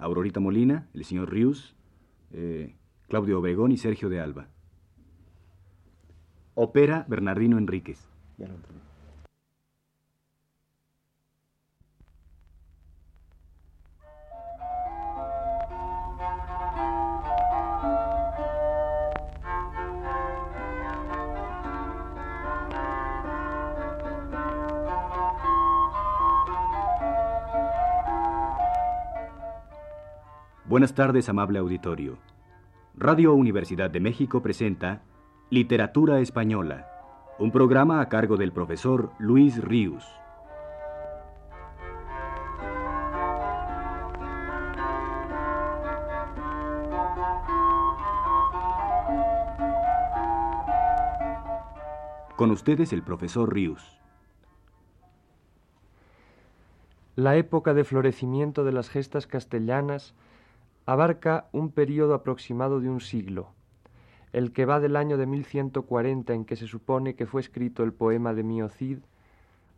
Aurorita Molina, el señor Rius, eh, Claudio Obregón y Sergio de Alba. Opera Bernardino Enríquez. Buenas tardes, amable auditorio. Radio Universidad de México presenta Literatura Española, un programa a cargo del profesor Luis Ríos. Con ustedes el profesor Ríos. La época de florecimiento de las gestas castellanas abarca un período aproximado de un siglo, el que va del año de 1140 en que se supone que fue escrito el poema de Mio Cid,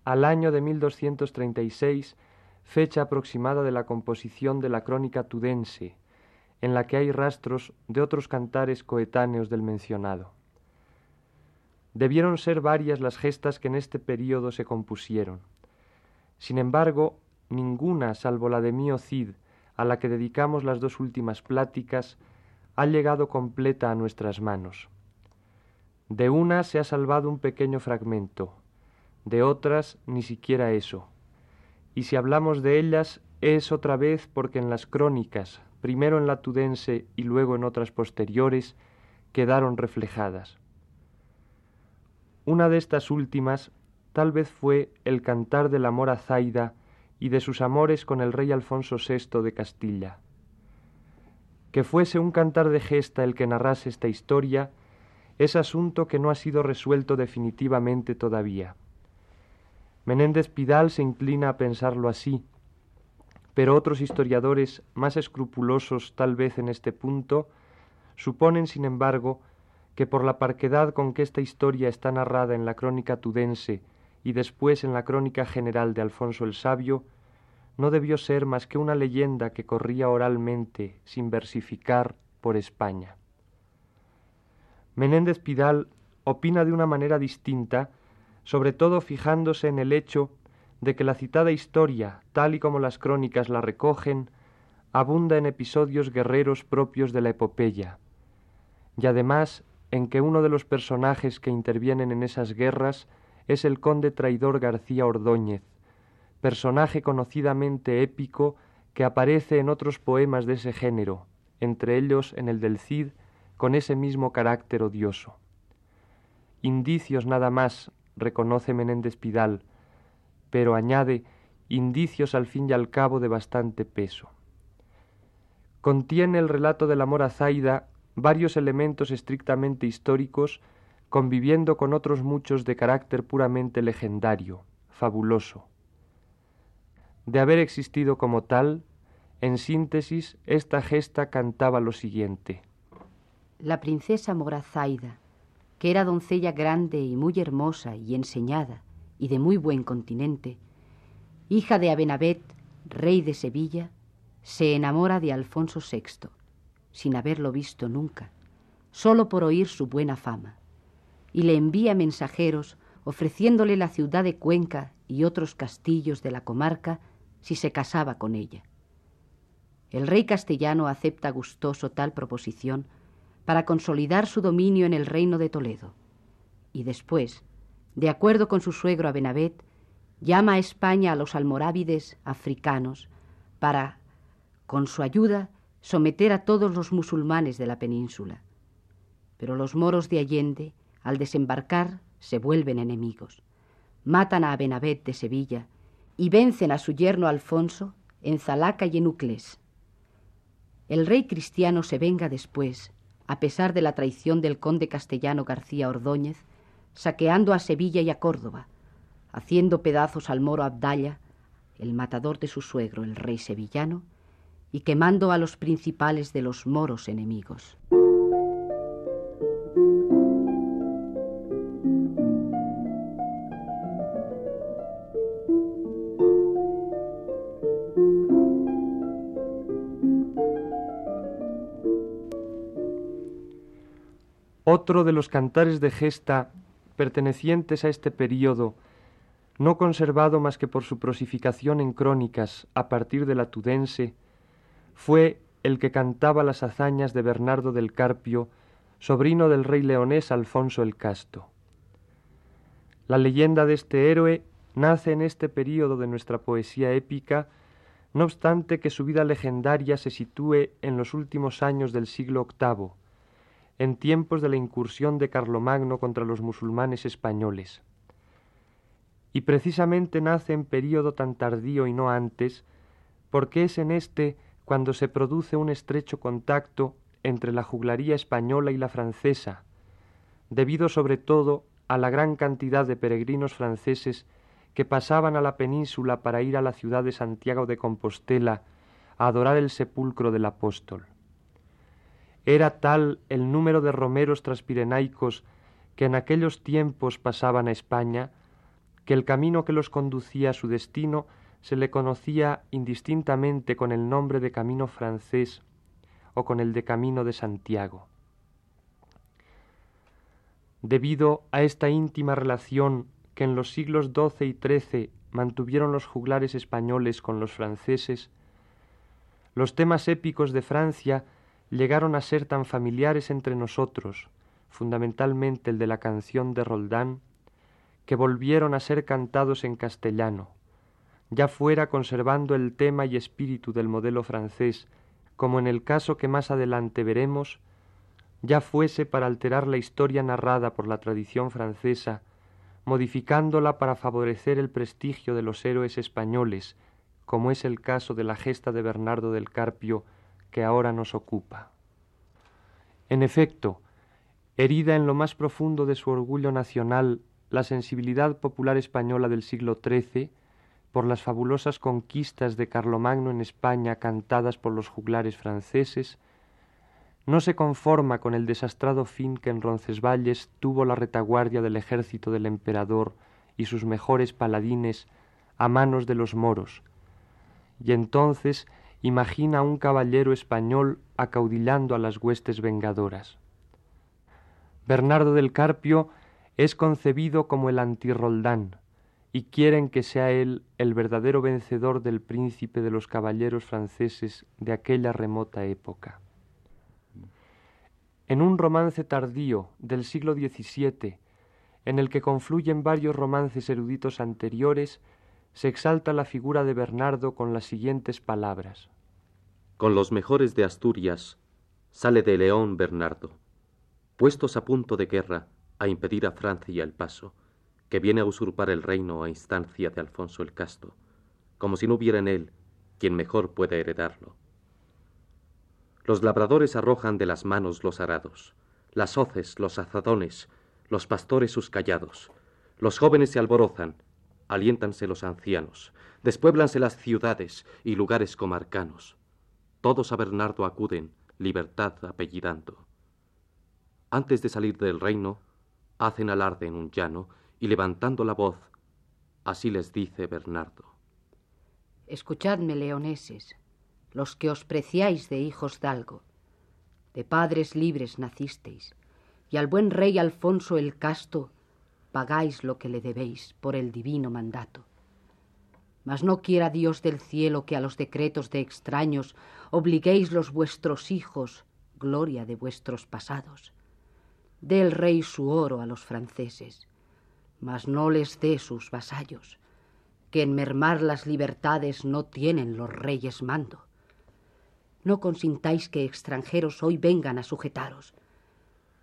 al año de 1236, fecha aproximada de la composición de la crónica tudense, en la que hay rastros de otros cantares coetáneos del mencionado. Debieron ser varias las gestas que en este período se compusieron. Sin embargo, ninguna, salvo la de Mio Cid, a la que dedicamos las dos últimas pláticas, ha llegado completa a nuestras manos. De una se ha salvado un pequeño fragmento, de otras ni siquiera eso. Y si hablamos de ellas es otra vez porque en las crónicas, primero en la tudense y luego en otras posteriores, quedaron reflejadas. Una de estas últimas tal vez fue el cantar del amor a Zaida y de sus amores con el rey Alfonso VI de Castilla. Que fuese un cantar de gesta el que narrase esta historia es asunto que no ha sido resuelto definitivamente todavía. Menéndez Pidal se inclina a pensarlo así, pero otros historiadores más escrupulosos tal vez en este punto suponen, sin embargo, que por la parquedad con que esta historia está narrada en la crónica tudense y después en la crónica general de Alfonso el Sabio, no debió ser más que una leyenda que corría oralmente, sin versificar, por España. Menéndez Pidal opina de una manera distinta, sobre todo fijándose en el hecho de que la citada historia, tal y como las crónicas la recogen, abunda en episodios guerreros propios de la epopeya, y además en que uno de los personajes que intervienen en esas guerras es el conde traidor García Ordóñez, personaje conocidamente épico que aparece en otros poemas de ese género, entre ellos en el del Cid, con ese mismo carácter odioso. Indicios nada más, reconoce Menéndez Pidal, pero añade indicios al fin y al cabo de bastante peso. Contiene el relato del amor a Zaida varios elementos estrictamente históricos conviviendo con otros muchos de carácter puramente legendario, fabuloso. De haber existido como tal, en síntesis, esta gesta cantaba lo siguiente. La princesa Morazaida, que era doncella grande y muy hermosa y enseñada y de muy buen continente, hija de Abenabet, rey de Sevilla, se enamora de Alfonso VI, sin haberlo visto nunca, solo por oír su buena fama, y le envía mensajeros ofreciéndole la ciudad de Cuenca y otros castillos de la comarca si se casaba con ella. El rey castellano acepta gustoso tal proposición para consolidar su dominio en el reino de Toledo, y después, de acuerdo con su suegro Abenabet, llama a España a los almorávides africanos para, con su ayuda, someter a todos los musulmanes de la península. Pero los moros de Allende, al desembarcar, se vuelven enemigos. Matan a Abenabet de Sevilla y vencen a su yerno Alfonso en Zalaca y en Uclés. El rey cristiano se venga después, a pesar de la traición del conde castellano García Ordóñez, saqueando a Sevilla y a Córdoba, haciendo pedazos al moro Abdalla, el matador de su suegro, el rey sevillano, y quemando a los principales de los moros enemigos. Otro de los cantares de gesta pertenecientes a este período, no conservado más que por su prosificación en crónicas a partir de la Tudense, fue el que cantaba las hazañas de Bernardo del Carpio, sobrino del rey leonés Alfonso el Casto. La leyenda de este héroe nace en este período de nuestra poesía épica, no obstante que su vida legendaria se sitúe en los últimos años del siglo VIII, en tiempos de la incursión de Carlomagno contra los musulmanes españoles. Y precisamente nace en período tan tardío y no antes, porque es en este cuando se produce un estrecho contacto entre la juglaría española y la francesa, debido sobre todo a la gran cantidad de peregrinos franceses que pasaban a la península para ir a la ciudad de Santiago de Compostela a adorar el sepulcro del apóstol. Era tal el número de romeros transpirenaicos que en aquellos tiempos pasaban a España, que el camino que los conducía a su destino se le conocía indistintamente con el nombre de camino francés o con el de camino de Santiago. Debido a esta íntima relación que en los siglos XII y XIII mantuvieron los juglares españoles con los franceses, los temas épicos de Francia llegaron a ser tan familiares entre nosotros, fundamentalmente el de la canción de Roldán, que volvieron a ser cantados en castellano, ya fuera conservando el tema y espíritu del modelo francés, como en el caso que más adelante veremos, ya fuese para alterar la historia narrada por la tradición francesa, modificándola para favorecer el prestigio de los héroes españoles, como es el caso de la gesta de Bernardo del Carpio que ahora nos ocupa. En efecto, herida en lo más profundo de su orgullo nacional la sensibilidad popular española del siglo XIII, por las fabulosas conquistas de Carlomagno en España cantadas por los juglares franceses, no se conforma con el desastrado fin que en Roncesvalles tuvo la retaguardia del ejército del emperador y sus mejores paladines a manos de los moros, y entonces imagina a un caballero español acaudillando a las huestes vengadoras. Bernardo del Carpio es concebido como el antirroldán, y quieren que sea él el verdadero vencedor del príncipe de los caballeros franceses de aquella remota época. En un romance tardío del siglo XVII, en el que confluyen varios romances eruditos anteriores, se exalta la figura de Bernardo con las siguientes palabras. Con los mejores de Asturias sale de León Bernardo, puestos a punto de guerra a impedir a Francia el paso que viene a usurpar el reino a instancia de Alfonso el Casto, como si no hubiera en él quien mejor pueda heredarlo. Los labradores arrojan de las manos los arados, las hoces los azadones, los pastores sus callados, los jóvenes se alborozan, aliéntanse los ancianos, despuéblanse las ciudades y lugares comarcanos. Todos a Bernardo acuden, libertad apellidando. Antes de salir del reino, hacen alarde en un llano y levantando la voz, así les dice Bernardo. Escuchadme, leoneses, los que os preciáis de hijos dalgo. De padres libres nacisteis, y al buen rey Alfonso el Casto pagáis lo que le debéis por el divino mandato. Mas no quiera Dios del cielo que a los decretos de extraños obliguéis los vuestros hijos, gloria de vuestros pasados. Dé el rey su oro a los franceses mas no les dé sus vasallos, que en mermar las libertades no tienen los reyes mando. No consintáis que extranjeros hoy vengan a sujetaros,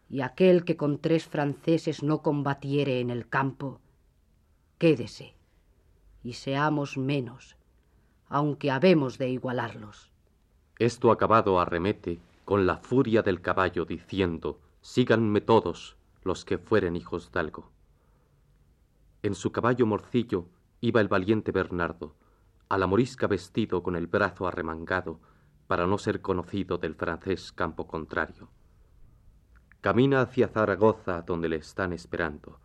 y aquel que con tres franceses no combatiere en el campo, quédese, y seamos menos, aunque habemos de igualarlos. Esto acabado arremete con la furia del caballo, diciendo, síganme todos los que fueren hijos de algo. En su caballo morcillo iba el valiente Bernardo, a la morisca vestido con el brazo arremangado, para no ser conocido del francés campo contrario. Camina hacia Zaragoza, donde le están esperando.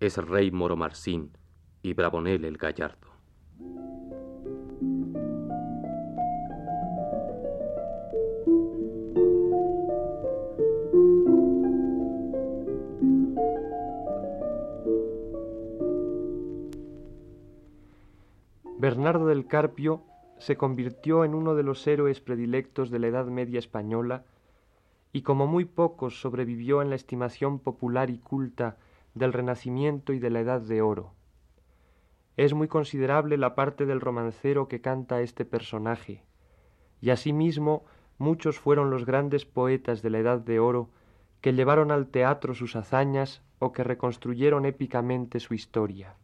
Es el rey Moromarcín y Bravonel el gallardo. Bernardo del Carpio se convirtió en uno de los héroes predilectos de la Edad Media española y como muy pocos sobrevivió en la estimación popular y culta del Renacimiento y de la Edad de Oro. Es muy considerable la parte del romancero que canta este personaje, y asimismo muchos fueron los grandes poetas de la Edad de Oro que llevaron al teatro sus hazañas o que reconstruyeron épicamente su historia.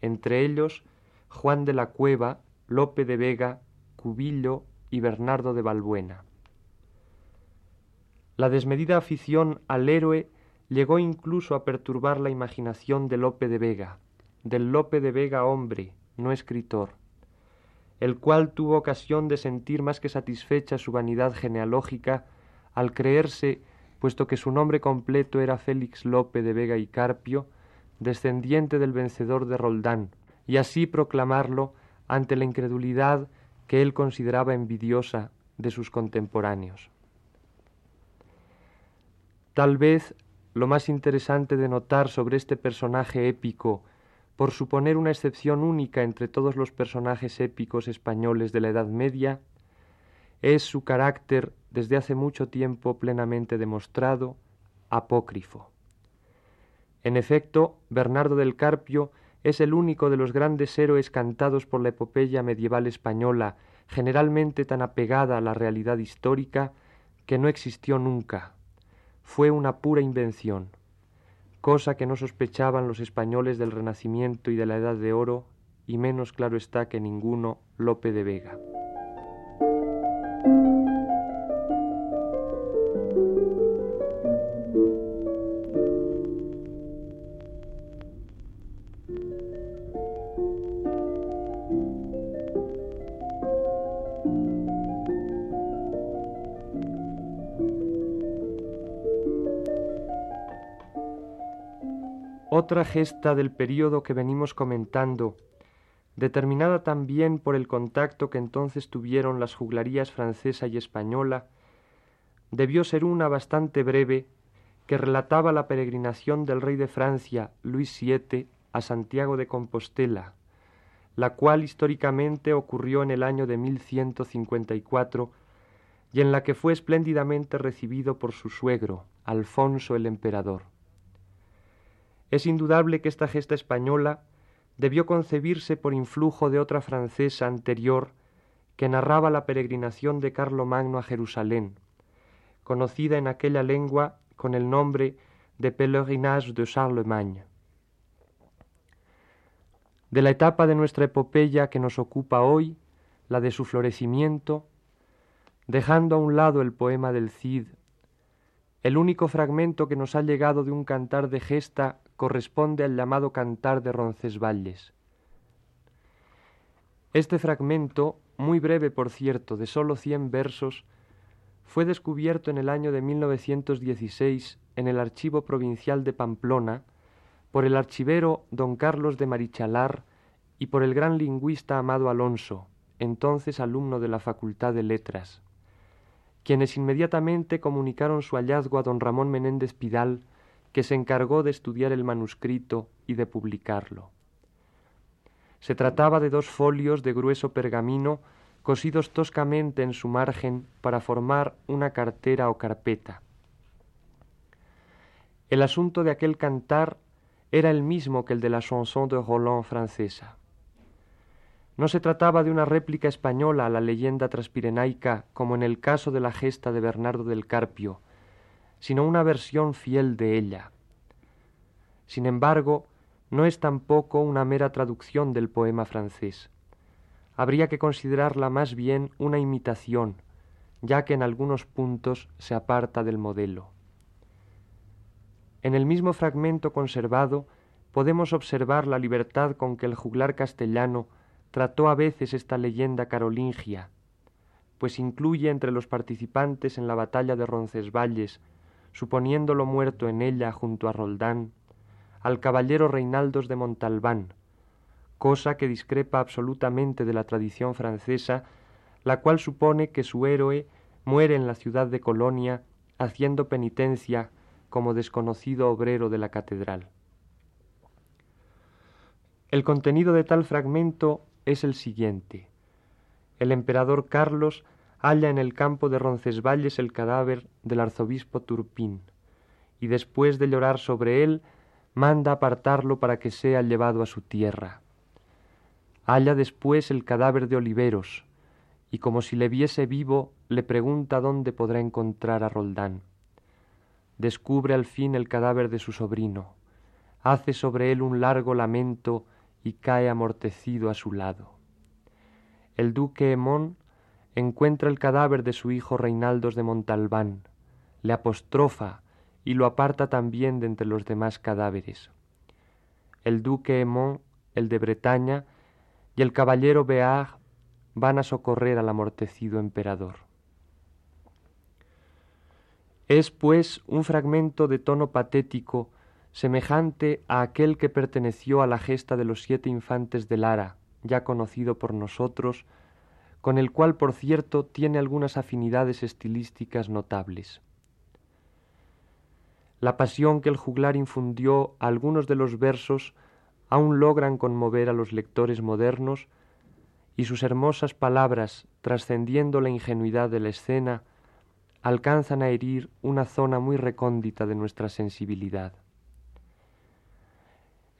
Entre ellos, Juan de la Cueva, Lope de Vega, Cubillo y Bernardo de Balbuena. La desmedida afición al héroe llegó incluso a perturbar la imaginación de Lope de Vega, del Lope de Vega hombre, no escritor, el cual tuvo ocasión de sentir más que satisfecha su vanidad genealógica al creerse, puesto que su nombre completo era Félix Lope de Vega y Carpio, descendiente del vencedor de Roldán, y así proclamarlo ante la incredulidad que él consideraba envidiosa de sus contemporáneos. Tal vez lo más interesante de notar sobre este personaje épico, por suponer una excepción única entre todos los personajes épicos españoles de la Edad Media, es su carácter, desde hace mucho tiempo plenamente demostrado, apócrifo. En efecto, Bernardo del Carpio es el único de los grandes héroes cantados por la epopeya medieval española, generalmente tan apegada a la realidad histórica, que no existió nunca, fue una pura invención, cosa que no sospechaban los españoles del Renacimiento y de la Edad de Oro, y menos claro está que ninguno Lope de Vega. Otra gesta del período que venimos comentando, determinada también por el contacto que entonces tuvieron las juglarías francesa y española, debió ser una bastante breve que relataba la peregrinación del rey de Francia, Luis VII, a Santiago de Compostela, la cual históricamente ocurrió en el año de 1154 y en la que fue espléndidamente recibido por su suegro, Alfonso el emperador. Es indudable que esta gesta española debió concebirse por influjo de otra francesa anterior que narraba la peregrinación de Carlomagno a Jerusalén, conocida en aquella lengua con el nombre de Pèlerinage de Charlemagne. De la etapa de nuestra epopeya que nos ocupa hoy, la de su florecimiento, dejando a un lado el poema del Cid, el único fragmento que nos ha llegado de un cantar de gesta corresponde al llamado Cantar de Roncesvalles. Este fragmento, muy breve por cierto, de sólo cien versos, fue descubierto en el año de 1916 en el Archivo Provincial de Pamplona por el archivero don Carlos de Marichalar y por el gran lingüista Amado Alonso, entonces alumno de la Facultad de Letras, quienes inmediatamente comunicaron su hallazgo a don Ramón Menéndez Pidal, que se encargó de estudiar el manuscrito y de publicarlo. Se trataba de dos folios de grueso pergamino cosidos toscamente en su margen para formar una cartera o carpeta. El asunto de aquel cantar era el mismo que el de la chanson de Roland francesa. No se trataba de una réplica española a la leyenda transpirenaica como en el caso de la gesta de Bernardo del Carpio, sino una versión fiel de ella. Sin embargo, no es tampoco una mera traducción del poema francés. Habría que considerarla más bien una imitación, ya que en algunos puntos se aparta del modelo. En el mismo fragmento conservado podemos observar la libertad con que el juglar castellano trató a veces esta leyenda carolingia, pues incluye entre los participantes en la batalla de Roncesvalles suponiéndolo muerto en ella junto a Roldán, al caballero Reinaldos de Montalbán, cosa que discrepa absolutamente de la tradición francesa, la cual supone que su héroe muere en la ciudad de Colonia haciendo penitencia como desconocido obrero de la catedral. El contenido de tal fragmento es el siguiente. El emperador Carlos halla en el campo de Roncesvalles el cadáver del arzobispo Turpín, y después de llorar sobre él, manda apartarlo para que sea llevado a su tierra. Halla después el cadáver de Oliveros, y como si le viese vivo, le pregunta dónde podrá encontrar a Roldán. Descubre al fin el cadáver de su sobrino, hace sobre él un largo lamento y cae amortecido a su lado. El duque Hemón encuentra el cadáver de su hijo Reinaldos de Montalbán, le apostrofa y lo aparta también de entre los demás cadáveres. El duque Hemón, el de Bretaña, y el caballero Beag van a socorrer al amortecido emperador. Es, pues, un fragmento de tono patético semejante a aquel que perteneció a la gesta de los siete infantes de Lara, ya conocido por nosotros, con el cual, por cierto, tiene algunas afinidades estilísticas notables. La pasión que el juglar infundió a algunos de los versos aún logran conmover a los lectores modernos y sus hermosas palabras, trascendiendo la ingenuidad de la escena, alcanzan a herir una zona muy recóndita de nuestra sensibilidad.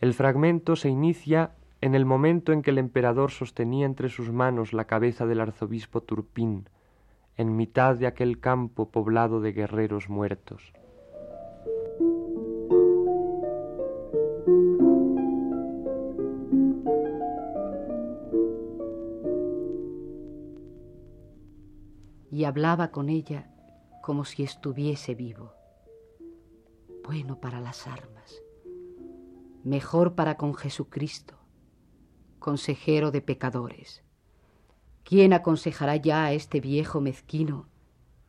El fragmento se inicia en el momento en que el emperador sostenía entre sus manos la cabeza del arzobispo Turpín, en mitad de aquel campo poblado de guerreros muertos. Y hablaba con ella como si estuviese vivo. Bueno para las armas mejor para con Jesucristo, consejero de pecadores. ¿Quién aconsejará ya a este viejo mezquino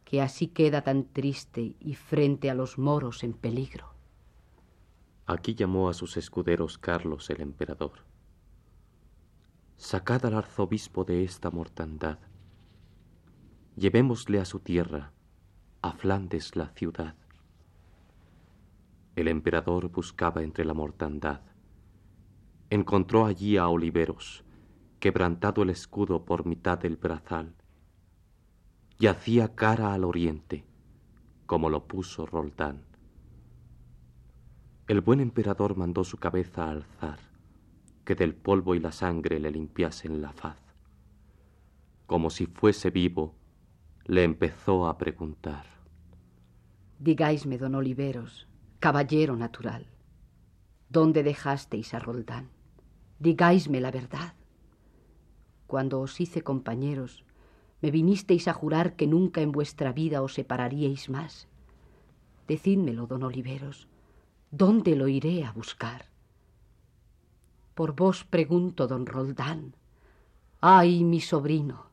que así queda tan triste y frente a los moros en peligro? Aquí llamó a sus escuderos Carlos el emperador. Sacad al arzobispo de esta mortandad. Llevémosle a su tierra, a Flandes la ciudad. El emperador buscaba entre la mortandad. Encontró allí a Oliveros, quebrantado el escudo por mitad del brazal, y hacía cara al oriente, como lo puso Roldán. El buen emperador mandó su cabeza alzar, que del polvo y la sangre le limpiasen la faz. Como si fuese vivo, le empezó a preguntar. Digáisme, don Oliveros, caballero natural, ¿dónde dejasteis a Roldán? Digáisme la verdad. Cuando os hice compañeros, me vinisteis a jurar que nunca en vuestra vida os separaríais más. Decídmelo, don Oliveros, ¿dónde lo iré a buscar? Por vos pregunto, don Roldán. Ay, mi sobrino,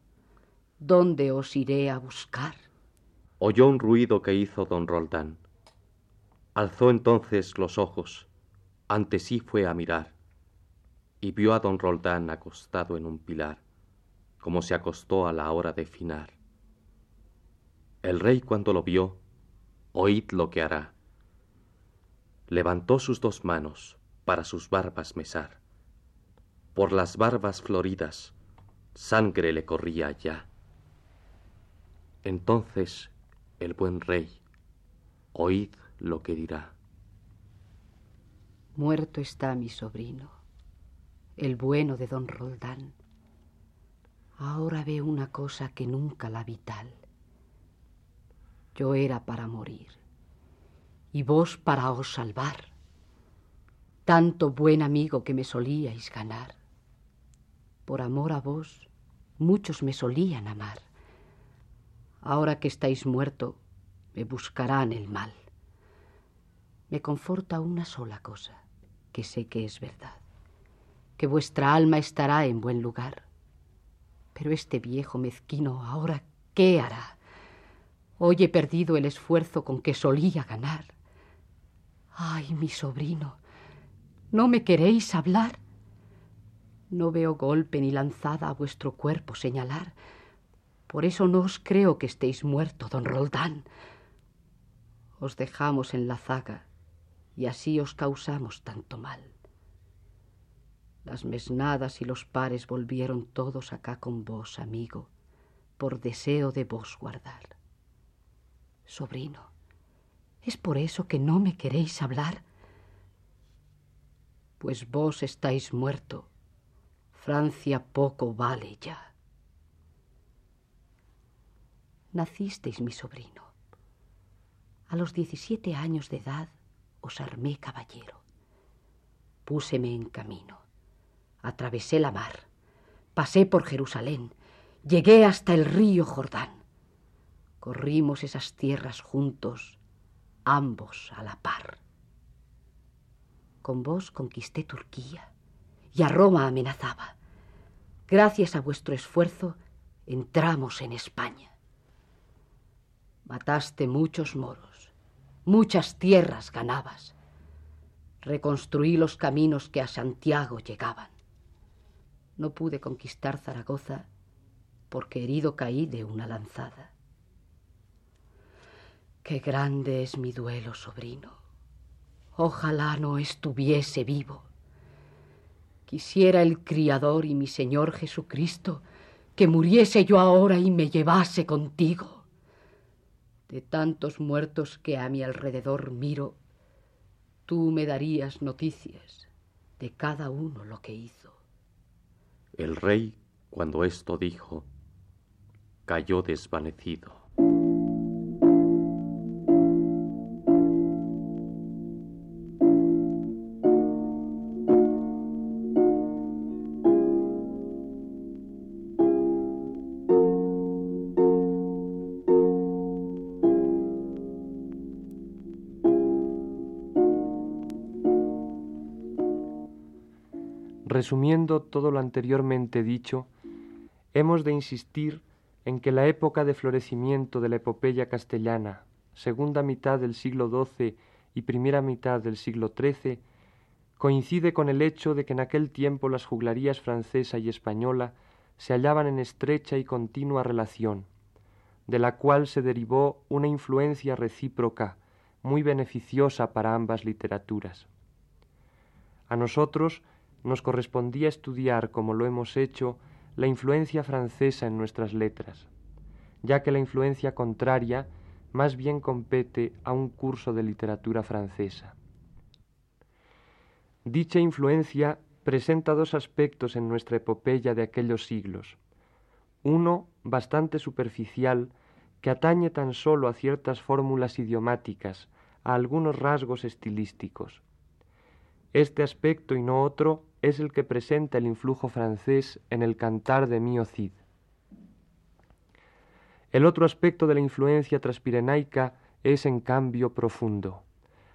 ¿dónde os iré a buscar? Oyó un ruido que hizo don Roldán Alzó entonces los ojos, ante sí fue a mirar, y vio a don Roldán acostado en un pilar, como se acostó a la hora de finar. El rey cuando lo vio, oíd lo que hará. Levantó sus dos manos para sus barbas mesar. Por las barbas floridas, sangre le corría ya. Entonces el buen rey, oíd lo que dirá. Muerto está mi sobrino, el bueno de don Roldán. Ahora ve una cosa que nunca la vital. Yo era para morir y vos para os salvar. Tanto buen amigo que me solíais ganar. Por amor a vos, muchos me solían amar. Ahora que estáis muerto, me buscarán el mal me conforta una sola cosa, que sé que es verdad, que vuestra alma estará en buen lugar. Pero este viejo mezquino ahora, ¿qué hará? Hoy he perdido el esfuerzo con que solía ganar. Ay, mi sobrino, ¿no me queréis hablar? No veo golpe ni lanzada a vuestro cuerpo señalar. Por eso no os creo que estéis muerto, don Roldán. Os dejamos en la zaga y así os causamos tanto mal. Las mesnadas y los pares volvieron todos acá con vos, amigo, por deseo de vos guardar. Sobrino, ¿es por eso que no me queréis hablar? Pues vos estáis muerto. Francia poco vale ya. Nacisteis, mi sobrino. A los diecisiete años de edad os armé caballero. Púseme en camino. Atravesé la mar. Pasé por Jerusalén. Llegué hasta el río Jordán. Corrimos esas tierras juntos, ambos a la par. Con vos conquisté Turquía y a Roma amenazaba. Gracias a vuestro esfuerzo entramos en España. Mataste muchos moros, muchas tierras ganabas. Reconstruí los caminos que a Santiago llegaban. No pude conquistar Zaragoza porque herido caí de una lanzada. Qué grande es mi duelo, sobrino. Ojalá no estuviese vivo. Quisiera el Criador y mi Señor Jesucristo que muriese yo ahora y me llevase contigo de tantos muertos que a mi alrededor miro, tú me darías noticias de cada uno lo que hizo. El rey, cuando esto dijo, cayó desvanecido. Resumiendo todo lo anteriormente dicho, hemos de insistir en que la época de florecimiento de la epopeya castellana, segunda mitad del siglo XII y primera mitad del siglo XIII, coincide con el hecho de que en aquel tiempo las juglarías francesa y española se hallaban en estrecha y continua relación, de la cual se derivó una influencia recíproca muy beneficiosa para ambas literaturas. A nosotros nos correspondía estudiar, como lo hemos hecho, la influencia francesa en nuestras letras, ya que la influencia contraria más bien compete a un curso de literatura francesa. Dicha influencia presenta dos aspectos en nuestra epopeya de aquellos siglos. Uno, bastante superficial, que atañe tan solo a ciertas fórmulas idiomáticas, a algunos rasgos estilísticos. Este aspecto y no otro es el que presenta el influjo francés en el cantar de Mio Cid. El otro aspecto de la influencia transpirenaica es en cambio profundo.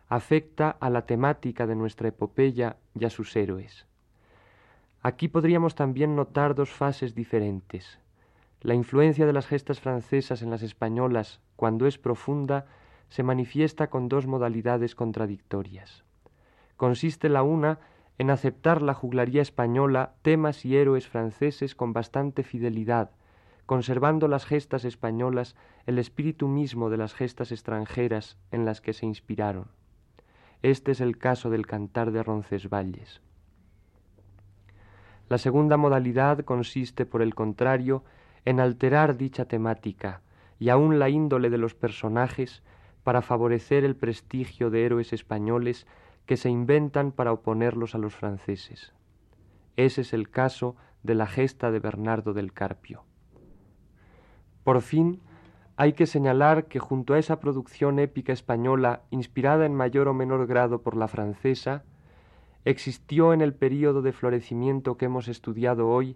Afecta a la temática de nuestra epopeya y a sus héroes. Aquí podríamos también notar dos fases diferentes. La influencia de las gestas francesas en las españolas, cuando es profunda, se manifiesta con dos modalidades contradictorias. Consiste la una en aceptar la juglaría española temas y héroes franceses con bastante fidelidad, conservando las gestas españolas el espíritu mismo de las gestas extranjeras en las que se inspiraron. Este es el caso del cantar de Roncesvalles. La segunda modalidad consiste, por el contrario, en alterar dicha temática y aun la índole de los personajes para favorecer el prestigio de héroes españoles que se inventan para oponerlos a los franceses. Ese es el caso de la gesta de Bernardo del Carpio. Por fin, hay que señalar que junto a esa producción épica española, inspirada en mayor o menor grado por la francesa, existió en el período de florecimiento que hemos estudiado hoy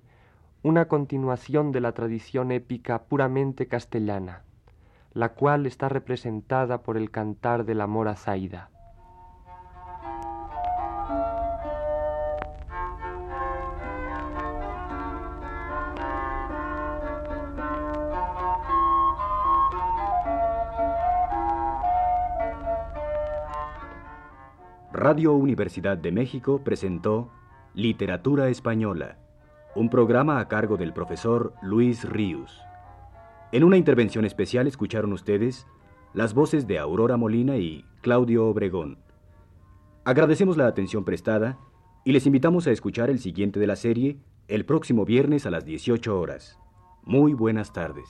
una continuación de la tradición épica puramente castellana, la cual está representada por el cantar del amor a Zaida. Radio Universidad de México presentó Literatura Española, un programa a cargo del profesor Luis Ríos. En una intervención especial escucharon ustedes las voces de Aurora Molina y Claudio Obregón. Agradecemos la atención prestada y les invitamos a escuchar el siguiente de la serie el próximo viernes a las 18 horas. Muy buenas tardes.